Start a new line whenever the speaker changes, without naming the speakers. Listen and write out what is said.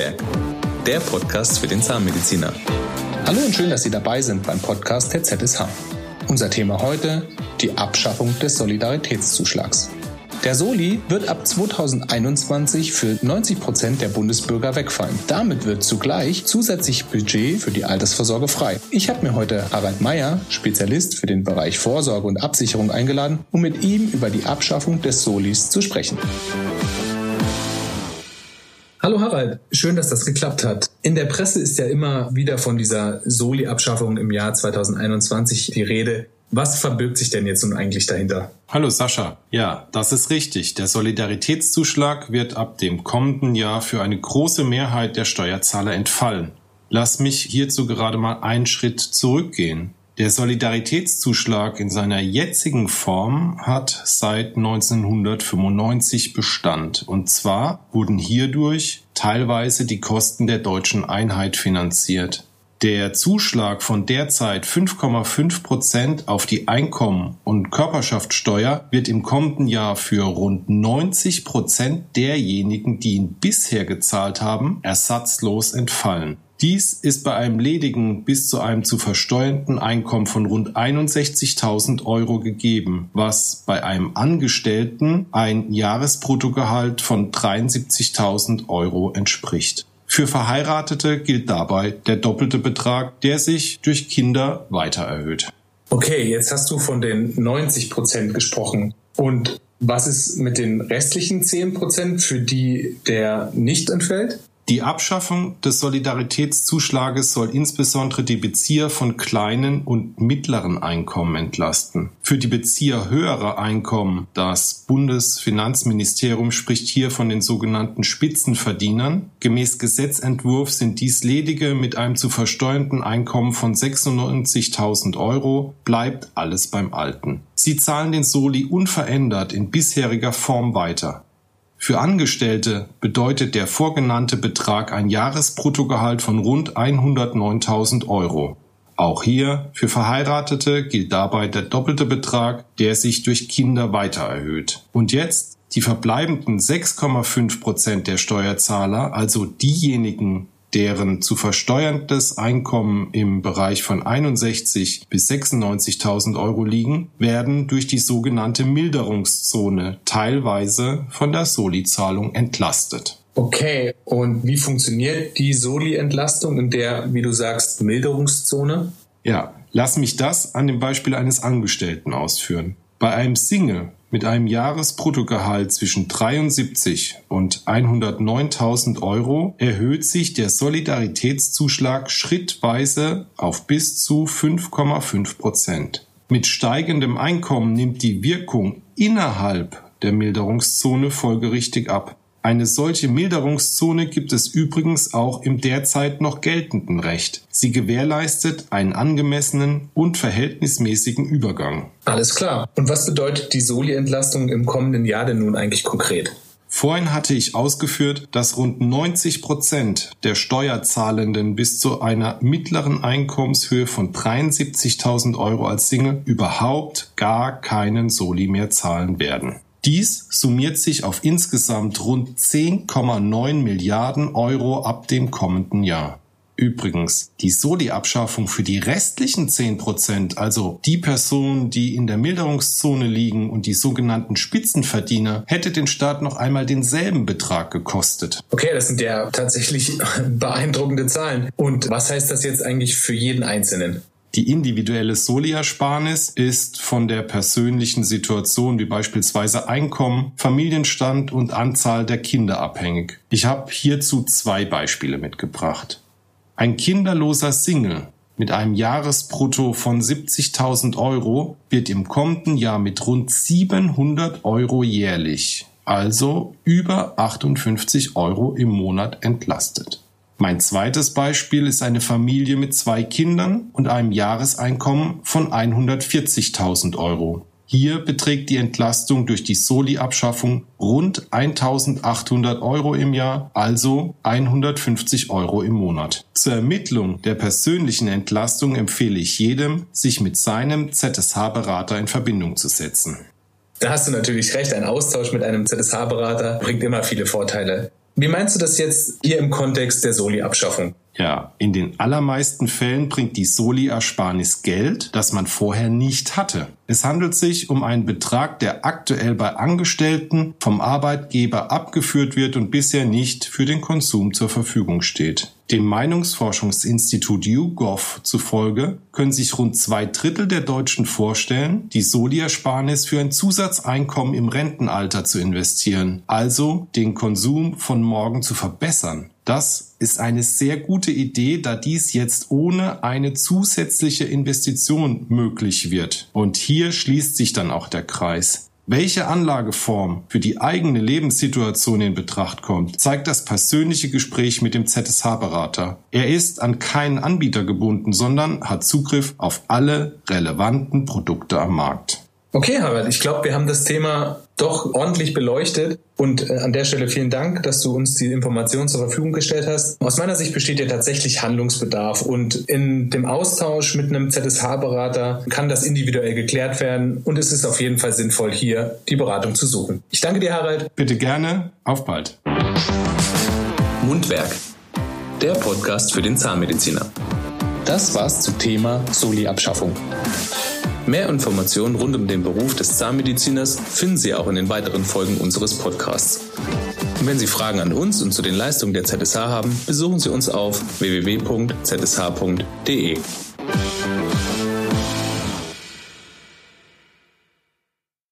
Berg, der Podcast für den Zahnmediziner.
Hallo und schön, dass Sie dabei sind beim Podcast der ZSH. Unser Thema heute, die Abschaffung des Solidaritätszuschlags. Der Soli wird ab 2021 für 90 Prozent der Bundesbürger wegfallen. Damit wird zugleich zusätzlich Budget für die Altersvorsorge frei. Ich habe mir heute Harald Meyer, Spezialist für den Bereich Vorsorge und Absicherung, eingeladen, um mit ihm über die Abschaffung des Solis zu sprechen. Hallo Harald, schön, dass das geklappt hat. In der Presse ist ja immer wieder von dieser Soli-Abschaffung im Jahr 2021 die Rede. Was verbirgt sich denn jetzt nun eigentlich dahinter?
Hallo Sascha. Ja, das ist richtig. Der Solidaritätszuschlag wird ab dem kommenden Jahr für eine große Mehrheit der Steuerzahler entfallen. Lass mich hierzu gerade mal einen Schritt zurückgehen. Der Solidaritätszuschlag in seiner jetzigen Form hat seit 1995 Bestand. Und zwar wurden hierdurch teilweise die Kosten der deutschen Einheit finanziert. Der Zuschlag von derzeit 5,5 Prozent auf die Einkommen- und Körperschaftssteuer wird im kommenden Jahr für rund 90 Prozent derjenigen, die ihn bisher gezahlt haben, ersatzlos entfallen. Dies ist bei einem ledigen bis zu einem zu versteuernden Einkommen von rund 61.000 Euro gegeben, was bei einem Angestellten ein Jahresbruttogehalt von 73.000 Euro entspricht. Für Verheiratete gilt dabei der doppelte Betrag, der sich durch Kinder weiter erhöht.
Okay, jetzt hast du von den 90 Prozent gesprochen. Und was ist mit den restlichen 10 Prozent, für die der nicht entfällt?
Die Abschaffung des Solidaritätszuschlages soll insbesondere die Bezieher von kleinen und mittleren Einkommen entlasten. Für die Bezieher höherer Einkommen, das Bundesfinanzministerium spricht hier von den sogenannten Spitzenverdienern. Gemäß Gesetzentwurf sind dies ledige mit einem zu versteuernden Einkommen von 96.000 Euro, bleibt alles beim Alten. Sie zahlen den Soli unverändert in bisheriger Form weiter. Für Angestellte bedeutet der vorgenannte Betrag ein Jahresbruttogehalt von rund 109.000 Euro. Auch hier für Verheiratete gilt dabei der doppelte Betrag, der sich durch Kinder weiter erhöht. Und jetzt die verbleibenden 6,5 Prozent der Steuerzahler, also diejenigen, deren zu versteuerndes Einkommen im Bereich von 61 bis 96.000 Euro liegen, werden durch die sogenannte Milderungszone teilweise von der Soli-Zahlung entlastet.
Okay, und wie funktioniert die Soli-Entlastung in der, wie du sagst, Milderungszone?
Ja, lass mich das an dem Beispiel eines Angestellten ausführen. Bei einem Single mit einem Jahresbruttogehalt zwischen 73 und 109.000 Euro erhöht sich der Solidaritätszuschlag schrittweise auf bis zu 5,5 Prozent. Mit steigendem Einkommen nimmt die Wirkung innerhalb der Milderungszone folgerichtig ab. Eine solche Milderungszone gibt es übrigens auch im derzeit noch geltenden Recht. Sie gewährleistet einen angemessenen und verhältnismäßigen Übergang.
Alles klar. Und was bedeutet die Soli-Entlastung im kommenden Jahr denn nun eigentlich konkret?
Vorhin hatte ich ausgeführt, dass rund 90 Prozent der Steuerzahlenden bis zu einer mittleren Einkommenshöhe von 73.000 Euro als Single überhaupt gar keinen Soli mehr zahlen werden. Dies summiert sich auf insgesamt rund 10,9 Milliarden Euro ab dem kommenden Jahr. Übrigens, die Soli-Abschaffung für die restlichen 10 Prozent, also die Personen, die in der Milderungszone liegen und die sogenannten Spitzenverdiener, hätte den Staat noch einmal denselben Betrag gekostet.
Okay, das sind ja tatsächlich beeindruckende Zahlen. Und was heißt das jetzt eigentlich für jeden Einzelnen?
Die individuelle Soli-Ersparnis ist von der persönlichen Situation wie beispielsweise Einkommen, Familienstand und Anzahl der Kinder abhängig. Ich habe hierzu zwei Beispiele mitgebracht. Ein kinderloser Single mit einem Jahresbrutto von 70.000 Euro wird im kommenden Jahr mit rund 700 Euro jährlich, also über 58 Euro im Monat entlastet. Mein zweites Beispiel ist eine Familie mit zwei Kindern und einem Jahreseinkommen von 140.000 Euro. Hier beträgt die Entlastung durch die Soli-Abschaffung rund 1800 Euro im Jahr, also 150 Euro im Monat. Zur Ermittlung der persönlichen Entlastung empfehle ich jedem, sich mit seinem ZSH-Berater in Verbindung zu setzen.
Da hast du natürlich recht, ein Austausch mit einem ZSH-Berater bringt immer viele Vorteile. Wie meinst du das jetzt hier im Kontext der Soli-Abschaffung?
Ja, in den allermeisten Fällen bringt die Soli-Ersparnis Geld, das man vorher nicht hatte. Es handelt sich um einen Betrag, der aktuell bei Angestellten vom Arbeitgeber abgeführt wird und bisher nicht für den Konsum zur Verfügung steht. Dem Meinungsforschungsinstitut YouGov zufolge können sich rund zwei Drittel der Deutschen vorstellen, die Soli-Ersparnis für ein Zusatzeinkommen im Rentenalter zu investieren, also den Konsum von morgen zu verbessern. Das ist eine sehr gute Idee, da dies jetzt ohne eine zusätzliche Investition möglich wird. Und hier schließt sich dann auch der Kreis. Welche Anlageform für die eigene Lebenssituation in Betracht kommt, zeigt das persönliche Gespräch mit dem ZSH-Berater. Er ist an keinen Anbieter gebunden, sondern hat Zugriff auf alle relevanten Produkte am Markt.
Okay, Harald, ich glaube, wir haben das Thema doch ordentlich beleuchtet. Und äh, an der Stelle vielen Dank, dass du uns die Informationen zur Verfügung gestellt hast. Aus meiner Sicht besteht ja tatsächlich Handlungsbedarf und in dem Austausch mit einem ZSH-Berater kann das individuell geklärt werden und es ist auf jeden Fall sinnvoll, hier die Beratung zu suchen. Ich danke dir, Harald.
Bitte gerne. Auf bald.
Mundwerk. Der Podcast für den Zahnmediziner.
Das war's zum Thema Soli-Abschaffung.
Mehr Informationen rund um den Beruf des Zahnmediziners finden Sie auch in den weiteren Folgen unseres Podcasts. Und wenn Sie Fragen an uns und zu den Leistungen der ZSH haben, besuchen Sie uns auf www.zsh.de.